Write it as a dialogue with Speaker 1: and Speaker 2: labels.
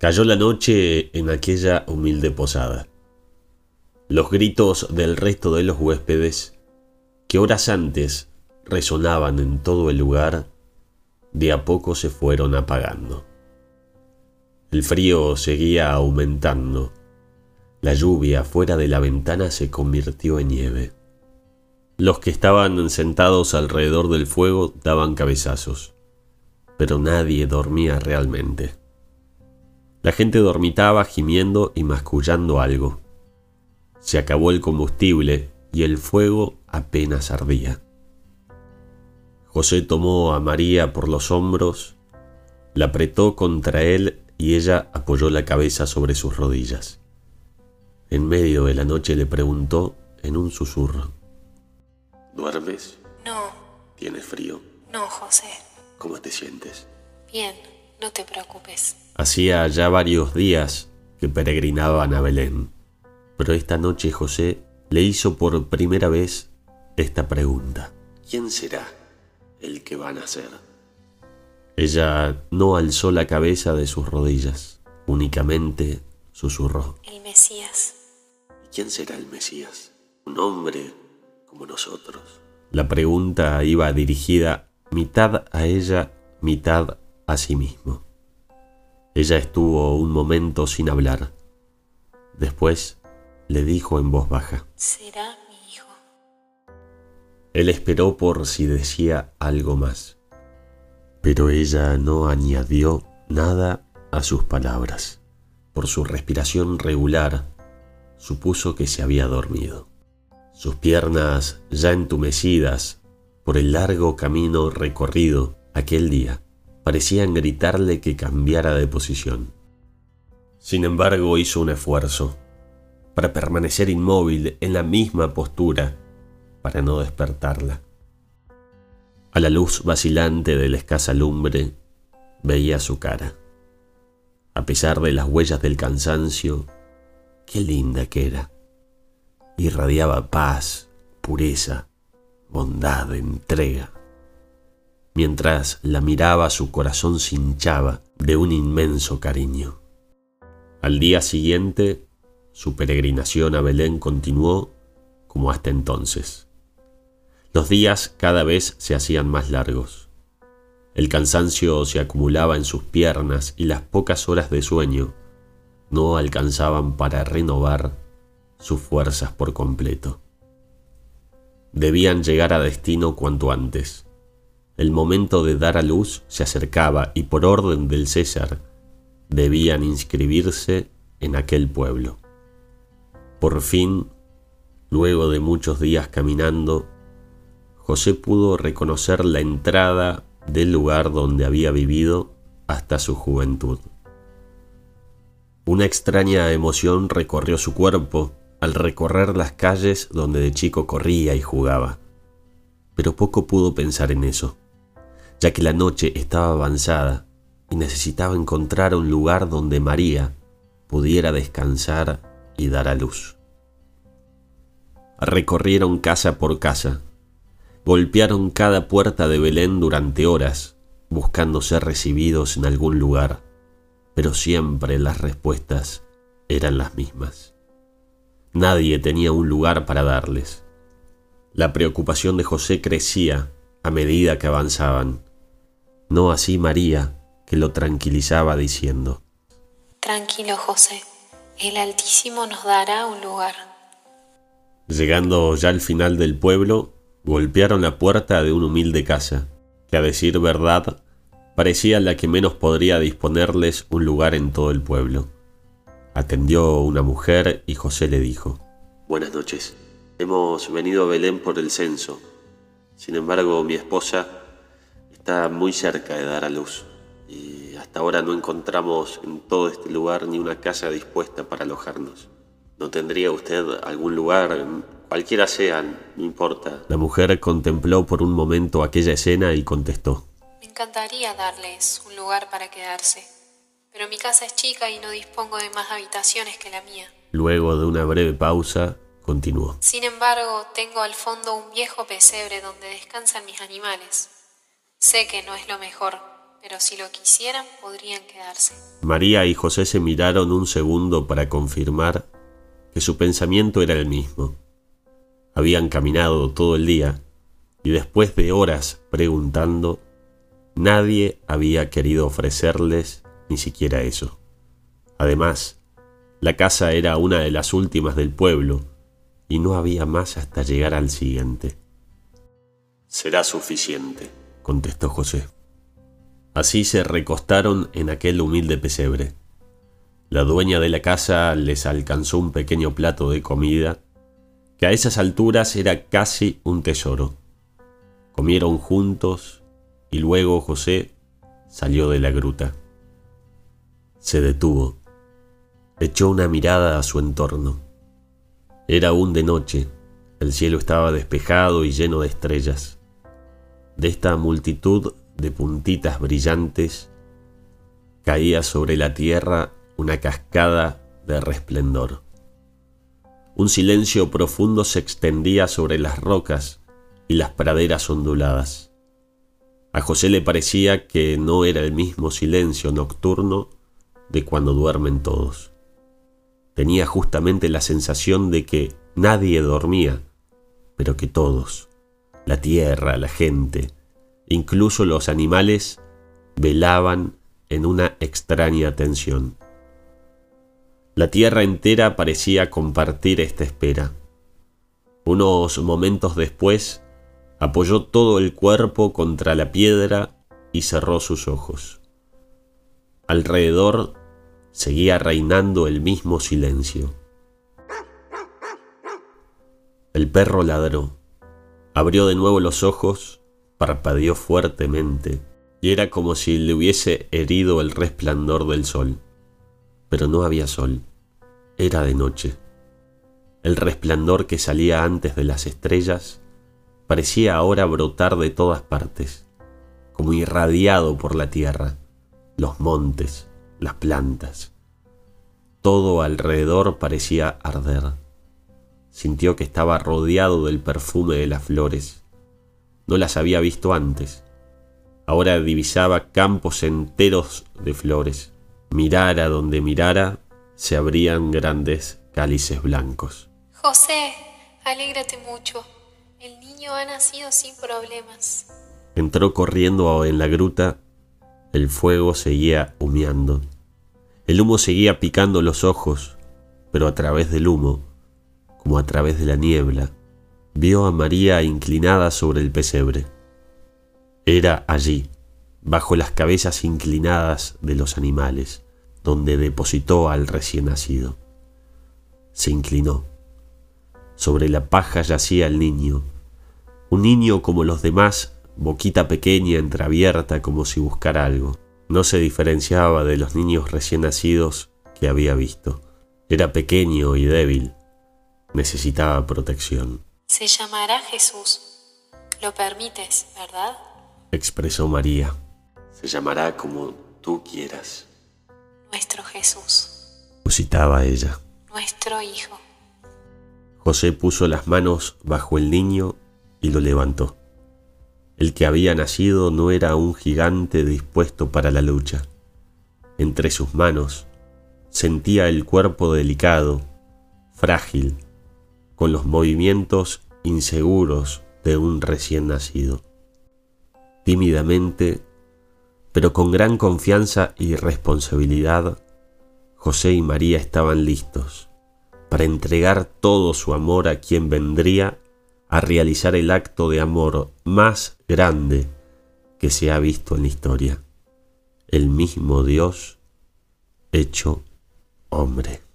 Speaker 1: Cayó la noche en aquella humilde posada. Los gritos del resto de los huéspedes, que horas antes resonaban en todo el lugar, de a poco se fueron apagando. El frío seguía aumentando. La lluvia fuera de la ventana se convirtió en nieve. Los que estaban sentados alrededor del fuego daban cabezazos, pero nadie dormía realmente. La gente dormitaba gimiendo y mascullando algo. Se acabó el combustible y el fuego apenas ardía. José tomó a María por los hombros, la apretó contra él y ella apoyó la cabeza sobre sus rodillas. En medio de la noche le preguntó en un susurro. ¿Duermes?
Speaker 2: No.
Speaker 1: ¿Tienes frío?
Speaker 2: No, José.
Speaker 1: ¿Cómo te sientes?
Speaker 2: Bien, no te preocupes.
Speaker 1: Hacía ya varios días que peregrinaban a Belén, pero esta noche José le hizo por primera vez esta pregunta. ¿Quién será el que va a nacer? Ella no alzó la cabeza de sus rodillas, únicamente susurró.
Speaker 2: El Mesías.
Speaker 1: ¿Y quién será el Mesías? ¿Un hombre como nosotros? La pregunta iba dirigida mitad a ella, mitad a sí mismo. Ella estuvo un momento sin hablar. Después le dijo en voz baja.
Speaker 2: Será mi hijo.
Speaker 1: Él esperó por si decía algo más, pero ella no añadió nada a sus palabras. Por su respiración regular, supuso que se había dormido. Sus piernas ya entumecidas por el largo camino recorrido aquel día parecían gritarle que cambiara de posición. Sin embargo, hizo un esfuerzo para permanecer inmóvil en la misma postura, para no despertarla. A la luz vacilante de la escasa lumbre, veía su cara. A pesar de las huellas del cansancio, qué linda que era. Irradiaba paz, pureza, bondad, entrega. Mientras la miraba su corazón se hinchaba de un inmenso cariño. Al día siguiente, su peregrinación a Belén continuó como hasta entonces. Los días cada vez se hacían más largos. El cansancio se acumulaba en sus piernas y las pocas horas de sueño no alcanzaban para renovar sus fuerzas por completo. Debían llegar a destino cuanto antes. El momento de dar a luz se acercaba y por orden del César debían inscribirse en aquel pueblo. Por fin, luego de muchos días caminando, José pudo reconocer la entrada del lugar donde había vivido hasta su juventud. Una extraña emoción recorrió su cuerpo al recorrer las calles donde de chico corría y jugaba, pero poco pudo pensar en eso ya que la noche estaba avanzada y necesitaba encontrar un lugar donde María pudiera descansar y dar a luz. Recorrieron casa por casa, golpearon cada puerta de Belén durante horas, buscando ser recibidos en algún lugar, pero siempre las respuestas eran las mismas. Nadie tenía un lugar para darles. La preocupación de José crecía a medida que avanzaban no así María, que lo tranquilizaba diciendo,
Speaker 2: Tranquilo José, el Altísimo nos dará un lugar.
Speaker 1: Llegando ya al final del pueblo, golpearon la puerta de una humilde casa, que a decir verdad parecía la que menos podría disponerles un lugar en todo el pueblo. Atendió una mujer y José le dijo, Buenas noches, hemos venido a Belén por el censo. Sin embargo, mi esposa está muy cerca de dar a luz y hasta ahora no encontramos en todo este lugar ni una casa dispuesta para alojarnos. ¿No tendría usted algún lugar, cualquiera sea, no importa? La mujer contempló por un momento aquella escena y contestó.
Speaker 2: Me encantaría darles un lugar para quedarse, pero mi casa es chica y no dispongo de más habitaciones que la mía.
Speaker 1: Luego de una breve pausa, continuó.
Speaker 2: Sin embargo, tengo al fondo un viejo pesebre donde descansan mis animales. Sé que no es lo mejor, pero si lo quisieran podrían quedarse.
Speaker 1: María y José se miraron un segundo para confirmar que su pensamiento era el mismo. Habían caminado todo el día y después de horas preguntando, nadie había querido ofrecerles ni siquiera eso. Además, la casa era una de las últimas del pueblo y no había más hasta llegar al siguiente. Será suficiente, contestó José. Así se recostaron en aquel humilde pesebre. La dueña de la casa les alcanzó un pequeño plato de comida, que a esas alturas era casi un tesoro. Comieron juntos y luego José salió de la gruta. Se detuvo, echó una mirada a su entorno. Era aún de noche, el cielo estaba despejado y lleno de estrellas. De esta multitud de puntitas brillantes caía sobre la tierra una cascada de resplendor. Un silencio profundo se extendía sobre las rocas y las praderas onduladas. A José le parecía que no era el mismo silencio nocturno de cuando duermen todos. Tenía justamente la sensación de que nadie dormía, pero que todos, la tierra, la gente, incluso los animales, velaban en una extraña tensión. La tierra entera parecía compartir esta espera. Unos momentos después, apoyó todo el cuerpo contra la piedra y cerró sus ojos. Alrededor seguía reinando el mismo silencio. El perro ladró, abrió de nuevo los ojos, parpadeó fuertemente, y era como si le hubiese herido el resplandor del sol. Pero no había sol, era de noche. El resplandor que salía antes de las estrellas parecía ahora brotar de todas partes, como irradiado por la tierra, los montes, las plantas. Todo alrededor parecía arder. Sintió que estaba rodeado del perfume de las flores. No las había visto antes. Ahora divisaba campos enteros de flores. Mirara donde mirara, se abrían grandes cálices blancos.
Speaker 2: José, alégrate mucho. El niño ha nacido sin problemas.
Speaker 1: Entró corriendo en la gruta. El fuego seguía humeando. El humo seguía picando los ojos, pero a través del humo, como a través de la niebla, vio a María inclinada sobre el pesebre. Era allí, bajo las cabezas inclinadas de los animales, donde depositó al recién nacido. Se inclinó. Sobre la paja yacía el niño, un niño como los demás, boquita pequeña entreabierta como si buscara algo. No se diferenciaba de los niños recién nacidos que había visto. Era pequeño y débil. Necesitaba protección.
Speaker 2: Se llamará Jesús. Lo permites, ¿verdad?
Speaker 1: expresó María. Se llamará como tú quieras.
Speaker 2: Nuestro Jesús.
Speaker 1: Musitaba ella.
Speaker 2: Nuestro Hijo.
Speaker 1: José puso las manos bajo el niño y lo levantó. El que había nacido no era un gigante dispuesto para la lucha. Entre sus manos sentía el cuerpo delicado, frágil, con los movimientos inseguros de un recién nacido. Tímidamente, pero con gran confianza y responsabilidad, José y María estaban listos para entregar todo su amor a quien vendría a realizar el acto de amor más grande que se ha visto en la historia, el mismo Dios hecho hombre.